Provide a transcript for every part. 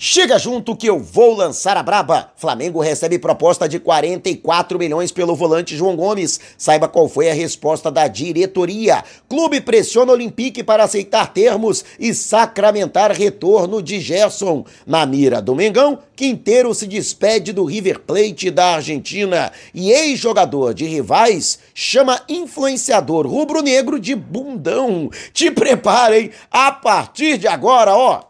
Chega junto que eu vou lançar a braba. Flamengo recebe proposta de 44 milhões pelo volante João Gomes. Saiba qual foi a resposta da diretoria. Clube pressiona o Olympique para aceitar termos e sacramentar retorno de Gerson. Na mira do Mengão, Quinteiro se despede do River Plate da Argentina. E ex-jogador de rivais chama influenciador rubro-negro de bundão. Te preparem a partir de agora, ó.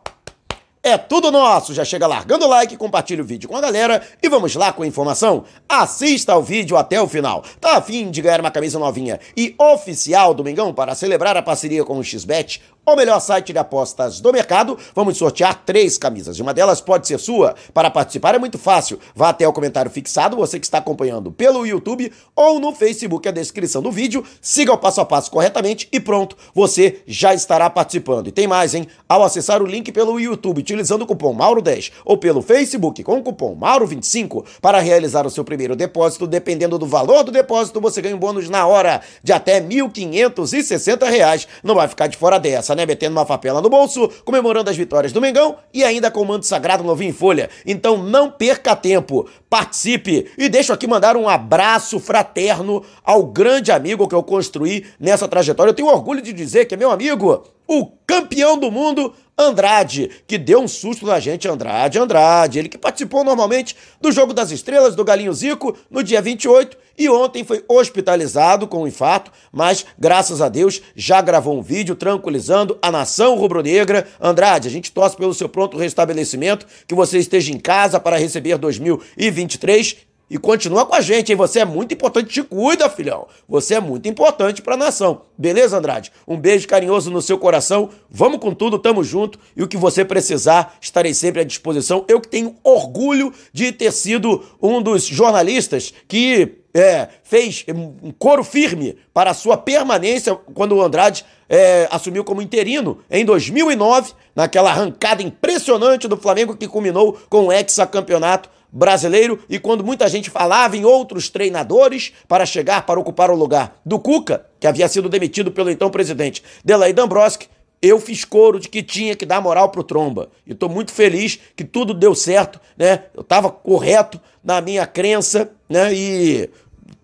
É tudo nosso. Já chega largando o like, compartilha o vídeo com a galera e vamos lá com a informação. Assista ao vídeo até o final. Tá afim de ganhar uma camisa novinha e oficial do Mengão para celebrar a parceria com o XBET? O melhor site de apostas do mercado. Vamos sortear três camisas. Uma delas pode ser sua. Para participar é muito fácil. Vá até o comentário fixado, você que está acompanhando pelo YouTube ou no Facebook, a descrição do vídeo. Siga o passo a passo corretamente e pronto, você já estará participando. E tem mais, hein? Ao acessar o link pelo YouTube utilizando o cupom Mauro10 ou pelo Facebook com o cupom Mauro25 para realizar o seu primeiro depósito, dependendo do valor do depósito, você ganha um bônus na hora de até R$ 1.560. Não vai ficar de fora dessa, né? Metendo uma papela no bolso, comemorando as vitórias do Mengão e ainda com o manto sagrado novinho em folha. Então não perca tempo, participe e deixo aqui mandar um abraço fraterno ao grande amigo que eu construí nessa trajetória. Eu tenho orgulho de dizer que é meu amigo, o campeão do mundo, Andrade, que deu um susto na gente, Andrade, Andrade, ele que participou normalmente do Jogo das Estrelas do Galinho Zico no dia 28 e ontem foi hospitalizado com um infarto, mas graças a Deus já gravou um vídeo tranquilizando a nação rubro-negra. Andrade, a gente torce pelo seu pronto restabelecimento, que você esteja em casa para receber 2023 e continua com a gente, hein? Você é muito importante, te cuida, filhão. Você é muito importante para a nação. Beleza, Andrade? Um beijo carinhoso no seu coração. Vamos com tudo, tamo junto. E o que você precisar, estarei sempre à disposição. Eu que tenho orgulho de ter sido um dos jornalistas que é, fez um coro firme para a sua permanência quando o Andrade é, assumiu como interino em 2009, naquela arrancada impressionante do Flamengo que culminou com o hexacampeonato brasileiro e quando muita gente falava em outros treinadores para chegar para ocupar o lugar do Cuca, que havia sido demitido pelo então presidente Delaí Dambrowski, eu fiz coro de que tinha que dar moral pro Tromba. E estou muito feliz que tudo deu certo, né? Eu estava correto na minha crença, né? E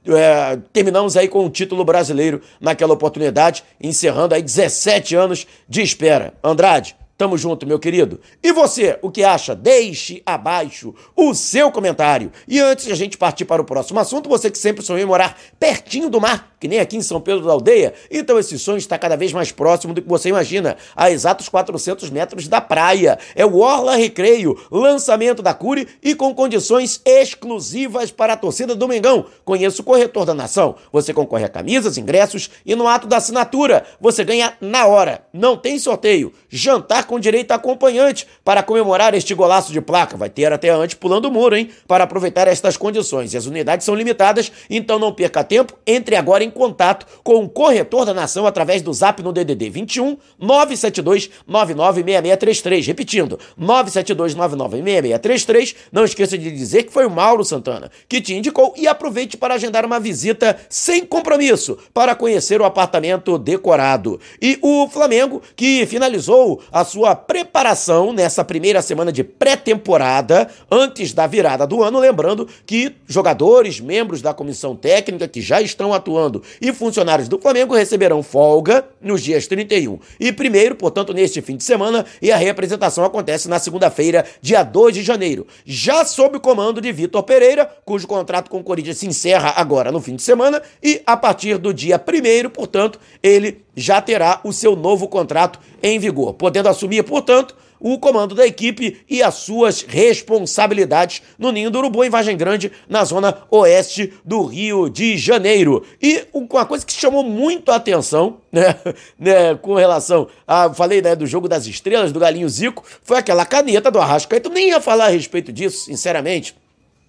é, terminamos aí com o título brasileiro naquela oportunidade, encerrando aí 17 anos de espera. Andrade, Tamo junto, meu querido. E você, o que acha? Deixe abaixo o seu comentário. E antes de a gente partir para o próximo assunto, você que sempre sonhou em morar pertinho do mar, que nem aqui em São Pedro da Aldeia, então esse sonho está cada vez mais próximo do que você imagina, a exatos 400 metros da praia. É o Orla Recreio, lançamento da Cure e com condições exclusivas para a torcida do Mengão. Conheça o corretor da nação. Você concorre a camisas, ingressos e no ato da assinatura você ganha na hora. Não tem sorteio. Jantar com direito a acompanhante para comemorar este golaço de placa. Vai ter até antes pulando o muro, hein? Para aproveitar estas condições. E as unidades são limitadas, então não perca tempo. Entre agora em contato com o corretor da nação através do zap no DDD 21 972 996633. Repetindo, 972 996633. Não esqueça de dizer que foi o Mauro Santana que te indicou e aproveite para agendar uma visita sem compromisso para conhecer o apartamento decorado. E o Flamengo, que finalizou a sua preparação nessa primeira semana de pré-temporada, antes da virada do ano. Lembrando que jogadores, membros da comissão técnica que já estão atuando e funcionários do Flamengo receberão folga nos dias 31 e 1, portanto, neste fim de semana, e a representação acontece na segunda-feira, dia 2 de janeiro. Já sob o comando de Vitor Pereira, cujo contrato com o Corinthians se encerra agora no fim de semana, e a partir do dia 1, portanto, ele já terá o seu novo contrato em vigor, podendo assumir, portanto, o comando da equipe e as suas responsabilidades no Ninho do Urubu, em Vargem Grande, na zona oeste do Rio de Janeiro. E uma coisa que chamou muito a atenção, né, né com relação a, falei, né, do jogo das estrelas, do Galinho Zico, foi aquela caneta do Arrascaeta. Eu nem ia falar a respeito disso, sinceramente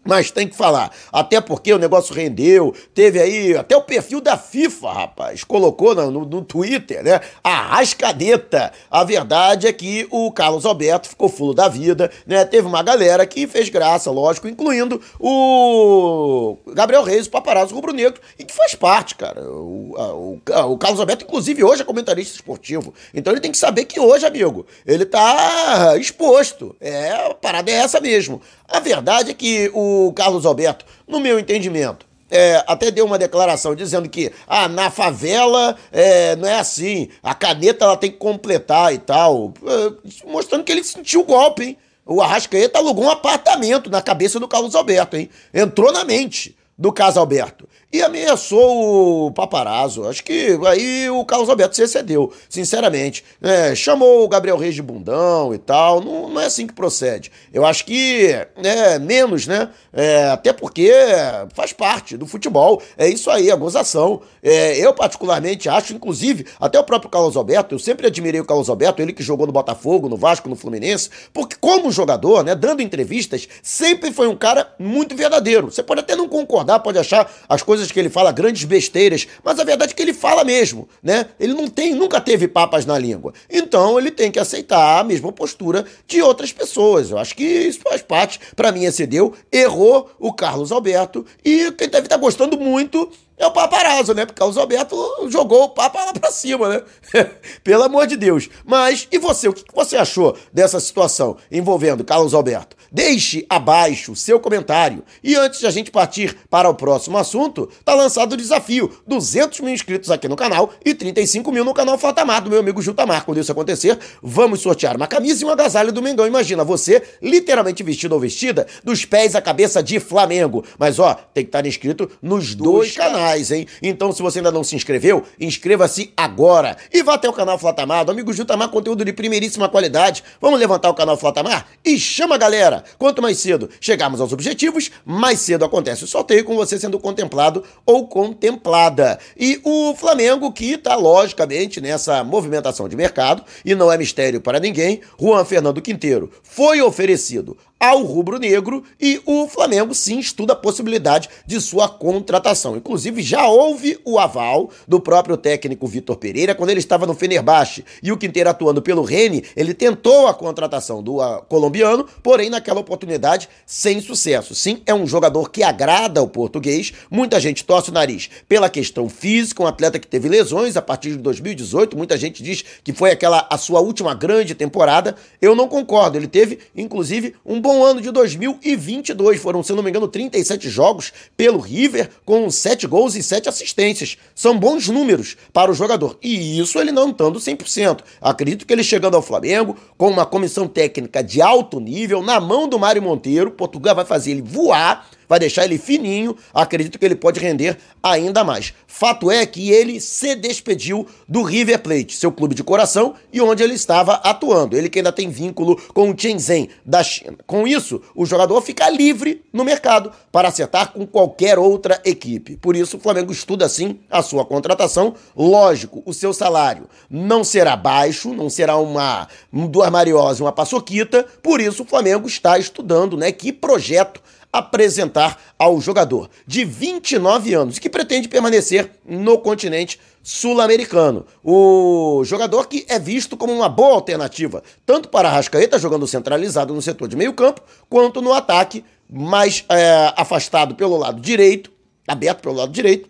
Mas tem que falar. Até porque o negócio rendeu. Teve aí até o perfil da FIFA, rapaz. Colocou no, no, no Twitter, né? A rascadeta. A verdade é que o Carlos Alberto ficou fulo da vida, né? Teve uma galera que fez graça, lógico, incluindo o Gabriel Reis, o paparazzo rubro-negro, e que faz parte, cara. O, o, o, Carlos Alberto, inclusive, hoje é comentarista esportivo. Então ele tem que saber que hoje, amigo, ele tá exposto. É, a parada é essa mesmo. A verdade é que o Carlos Alberto, no meu entendimento, é, até deu uma declaração dizendo que ah, na favela é, não é assim, a caneta ela tem que completar e tal, é, mostrando que ele sentiu o golpe, hein? O Arrascaeta alugou um apartamento na cabeça do Carlos Alberto, hein? Entrou na mente do Carlos Alberto e ameaçou o paparazzo. Acho que aí o Carlos Alberto se excedeu, sinceramente. É, chamou o Gabriel Reis de bundão e tal. Não, não é assim que procede. Eu acho que é menos, né? É, até porque faz parte do futebol. É isso aí, a gozação. É, eu, particularmente, acho, inclusive, até o próprio Carlos Alberto, eu sempre admirei o Carlos Alberto, ele que jogou no Botafogo, no Vasco, no Fluminense, porque como jogador, né, dando entrevistas, sempre foi um cara muito verdadeiro. Você pode até não concordar, pode achar as coisas coisas que ele fala, grandes besteiras, mas a verdade é que ele fala mesmo, né? Ele não tem, nunca teve papas na língua. Então ele tem que aceitar a mesma postura de outras pessoas. Eu acho que isso faz parte. Para mim, excedeu, errou o Carlos Alberto e quem deve estar gostando muito é o paparazzo, né? Porque o Carlos Alberto jogou o papa lá pra cima, né? Pelo amor de Deus. Mas, e você? O que você achou dessa situação envolvendo Carlos Alberto? Deixe abaixo seu comentário. E antes de a gente partir para o próximo assunto, tá lançado o desafio: 200 mil inscritos aqui no canal e 35 mil no canal Flatamar do meu amigo Jutamar. Quando isso acontecer, vamos sortear uma camisa e um agasalho do Mengão. Imagina você, literalmente vestido ou vestida, dos pés à cabeça de Flamengo. Mas ó, tem que estar inscrito nos dois, dois canais canais, hein? Então, se você ainda não se inscreveu, inscreva-se agora. E vá até o canal Flatamar, do amigo Jutamar, conteúdo de primeiríssima qualidade. Vamos levantar o canal Flatamar e chama a galera. Quanto mais cedo chegarmos aos objetivos, mais cedo acontece o sorteio com você sendo contemplado ou contemplada. E o Flamengo, que tá logicamente nessa movimentação de mercado, e não é mistério para ninguém, Juan Fernando Quinteiro foi oferecido ao rubro-negro e o Flamengo sim estuda a possibilidade de sua contratação. Inclusive já houve o aval do próprio técnico Vitor Pereira quando ele estava no Fenerbahçe e o Quinteiro atuando pelo Rene, ele tentou a contratação do uh, colombiano, porém naquela oportunidade sem sucesso. Sim, é um jogador que agrada ao português, muita gente torce o nariz pela questão física, um atleta que teve lesões a partir de 2018, muita gente diz que foi aquela a sua última grande temporada. Eu não concordo, ele teve inclusive um bom ano de 2022. Foram, se não me engano, 37 jogos pelo River, com 7 gols e 7 assistências. São bons números para o jogador. E isso ele não estando 100%. Acredito que ele chegando ao Flamengo, com uma comissão técnica de alto nível, na mão do Mário Monteiro, Portugal vai fazer ele voar vai deixar ele fininho, acredito que ele pode render ainda mais. Fato é que ele se despediu do River Plate, seu clube de coração e onde ele estava atuando. Ele que ainda tem vínculo com o Shenzhen da China. Com isso, o jogador fica livre no mercado para acertar com qualquer outra equipe. Por isso, o Flamengo estuda sim a sua contratação. Lógico, o seu salário não será baixo, não será uma do armariose, uma paçoquita. Por isso, o Flamengo está estudando, né, que projeto apresentar ao jogador de 29 anos que pretende permanecer no continente sul-americano. O jogador que é visto como uma boa alternativa, tanto para Rascaeta jogando centralizado no setor de meio campo, quanto no ataque mais é, afastado pelo lado direito, aberto pelo lado direito,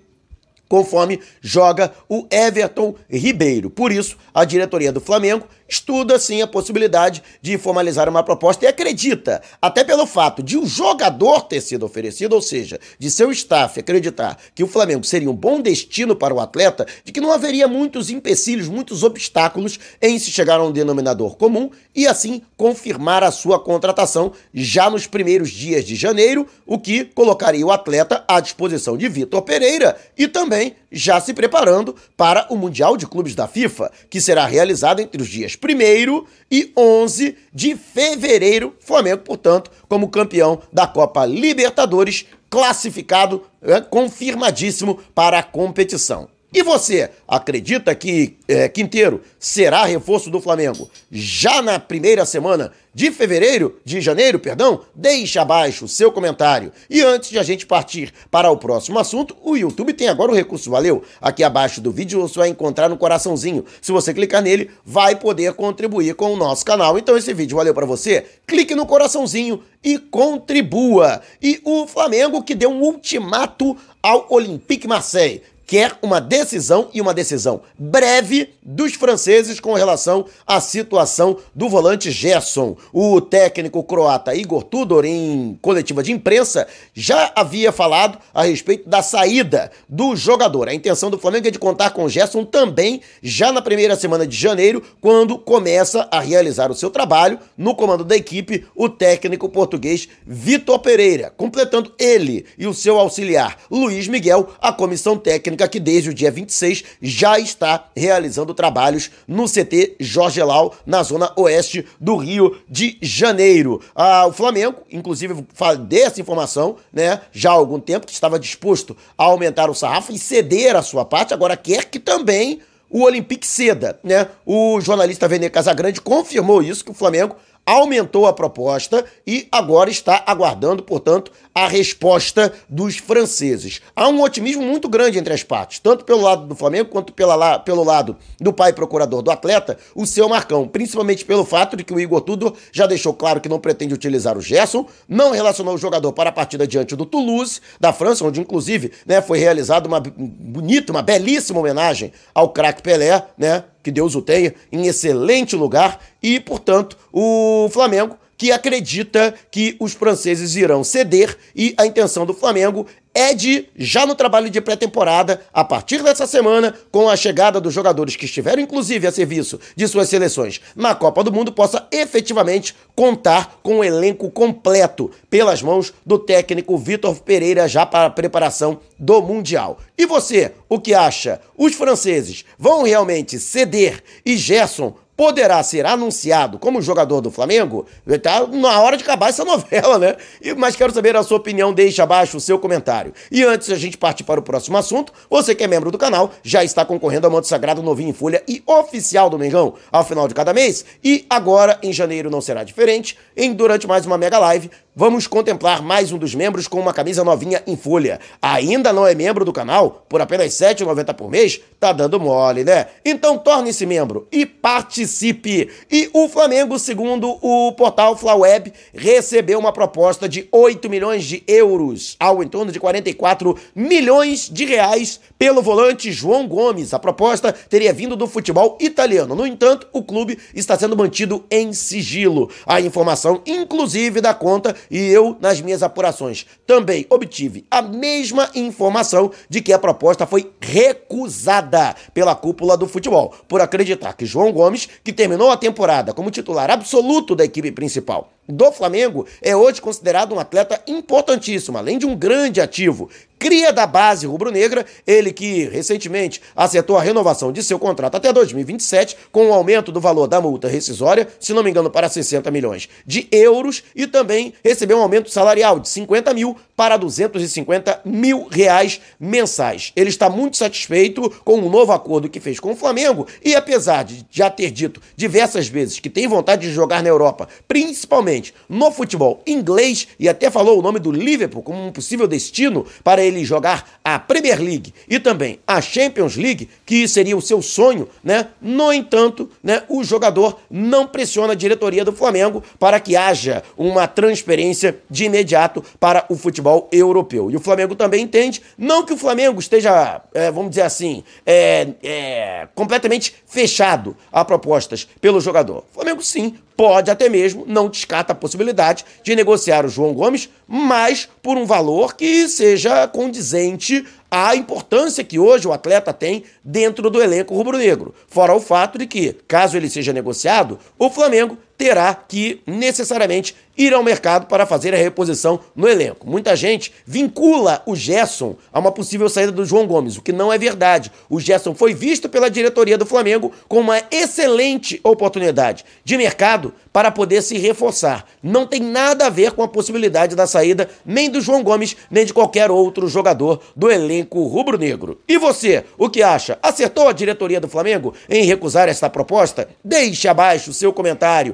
conforme joga o Everton Ribeiro. Por isso, a diretoria do Flamengo estuda sim a possibilidade de formalizar uma proposta e acredita, até pelo fato de o jogador ter sido oferecido, ou seja, de seu staff acreditar que o Flamengo seria um bom destino para o atleta, de que não haveria muitos empecilhos, muitos obstáculos em se chegar a um denominador comum e assim confirmar a sua contratação já nos primeiros dias de janeiro, o que colocaria o atleta à disposição de Vitor Pereira e também já se preparando para o Mundial de Clubes da FIFA, que será realizado entre os dias 1 e 11 de fevereiro. Flamengo, portanto, como campeão da Copa Libertadores, classificado, é, confirmadíssimo para a competição. E você acredita que é, Quinteiro será reforço do Flamengo já na primeira semana de fevereiro, de janeiro, perdão? Deixe abaixo o seu comentário. E antes de a gente partir para o próximo assunto, o YouTube tem agora o recurso Valeu. Aqui abaixo do vídeo você vai encontrar no coraçãozinho. Se você clicar nele, vai poder contribuir com o nosso canal. Então esse vídeo valeu para você? Clique no coraçãozinho e contribua. E o Flamengo que deu um ultimato ao Olympique Marseille quer uma decisão e uma decisão breve dos franceses com relação à situação do volante Gerson. O técnico croata Igor Tudor, em coletiva de imprensa, já havia falado a respeito da saída do jogador. A intenção do Flamengo é de contar com Gerson também já na primeira semana de janeiro, quando começa a realizar o seu trabalho no comando da equipe o técnico português Vitor Pereira, completando ele e o seu auxiliar Luiz Miguel a comissão técnica técnica que desde o dia 26 já está realizando trabalhos no CT Jorge Lau, na zona oeste do Rio de Janeiro. Ah, o Flamengo, inclusive, dei essa informação, né, já há algum tempo, que estava disposto a aumentar o sarrafo e ceder a sua parte, agora quer que também o Olympique ceda, né? O jornalista Vene Casagrande confirmou isso, que o Flamengo aumentou a proposta e agora está aguardando, portanto, a resposta dos franceses. Há um otimismo muito grande entre as partes, tanto pelo lado do Flamengo quanto pela, pelo lado do pai procurador do atleta, o seu Marcão, principalmente pelo fato de que o Igor Tudor já deixou claro que não pretende utilizar o Gerson, não relacionou o jogador para a partida diante do Toulouse, da França, onde inclusive né, foi realizada uma bonita, uma belíssima homenagem ao craque Pelé, né? Que Deus o tenha, em excelente lugar e, portanto, o Flamengo que acredita que os franceses irão ceder e a intenção do Flamengo é de, já no trabalho de pré-temporada, a partir dessa semana, com a chegada dos jogadores que estiveram inclusive a serviço de suas seleções na Copa do Mundo, possa efetivamente contar com o elenco completo pelas mãos do técnico Vitor Pereira já para a preparação do Mundial. E você, o que acha? Os franceses vão realmente ceder e Gerson poderá ser anunciado como jogador do Flamengo, tá na hora de acabar essa novela, né? E, mas quero saber a sua opinião, deixe abaixo o seu comentário. E antes de a gente partir para o próximo assunto, você que é membro do canal já está concorrendo ao Manto Sagrado novinho em folha e oficial do Mengão ao final de cada mês. E agora, em janeiro, não será diferente. Em durante mais uma mega live, vamos contemplar mais um dos membros com uma camisa novinha em folha. Ainda não é membro do canal? Por apenas R$ 7,90 por mês? Tá dando mole, né? Então torne-se membro e participe. E o Flamengo, segundo o portal Flaweb, recebeu uma proposta de 8 milhões de euros, ao em torno de 44 milhões de reais, pelo volante João Gomes. A proposta teria vindo do futebol italiano. No entanto, o clube está sendo mantido em sigilo. A informação, inclusive, da conta e eu, nas minhas apurações, também obtive a mesma informação de que a proposta foi recusada pela cúpula do futebol, por acreditar que João Gomes, que terminou a temporada como titular absoluto da equipe principal, do Flamengo é hoje considerado um atleta importantíssimo, além de um grande ativo. Cria da base rubro-negra, ele que recentemente acertou a renovação de seu contrato até 2027, com o um aumento do valor da multa rescisória, se não me engano, para 60 milhões de euros, e também recebeu um aumento salarial de 50 mil para 250 mil reais mensais. Ele está muito satisfeito com o novo acordo que fez com o Flamengo, e apesar de já ter dito diversas vezes que tem vontade de jogar na Europa, principalmente no futebol inglês e até falou o nome do Liverpool como um possível destino para ele jogar a Premier League e também a Champions League, que seria o seu sonho, né? No entanto, né, o jogador não pressiona a diretoria do Flamengo para que haja uma transferência de imediato para o futebol europeu. E o Flamengo também entende, não que o Flamengo esteja, é, vamos dizer assim, é, é, completamente fechado a propostas pelo jogador. O Flamengo sim pode até mesmo, não descarta a possibilidade de negociar o João Gomes, mas por um valor que seja condizente à importância que hoje o atleta tem dentro do elenco rubro-negro. Fora o fato de que, caso ele seja negociado, o Flamengo terá que necessariamente ir ao mercado para fazer a reposição no elenco. Muita gente vincula o Gerson a uma possível saída do João Gomes, o que não é verdade. O Gerson foi visto pela diretoria do Flamengo como uma excelente oportunidade de mercado para poder se reforçar. Não tem nada a ver com a possibilidade da saída nem do João Gomes, nem de qualquer outro jogador do elenco rubro-negro. E você, o que acha? Acertou a diretoria do Flamengo em recusar esta proposta? Deixe abaixo o seu comentário.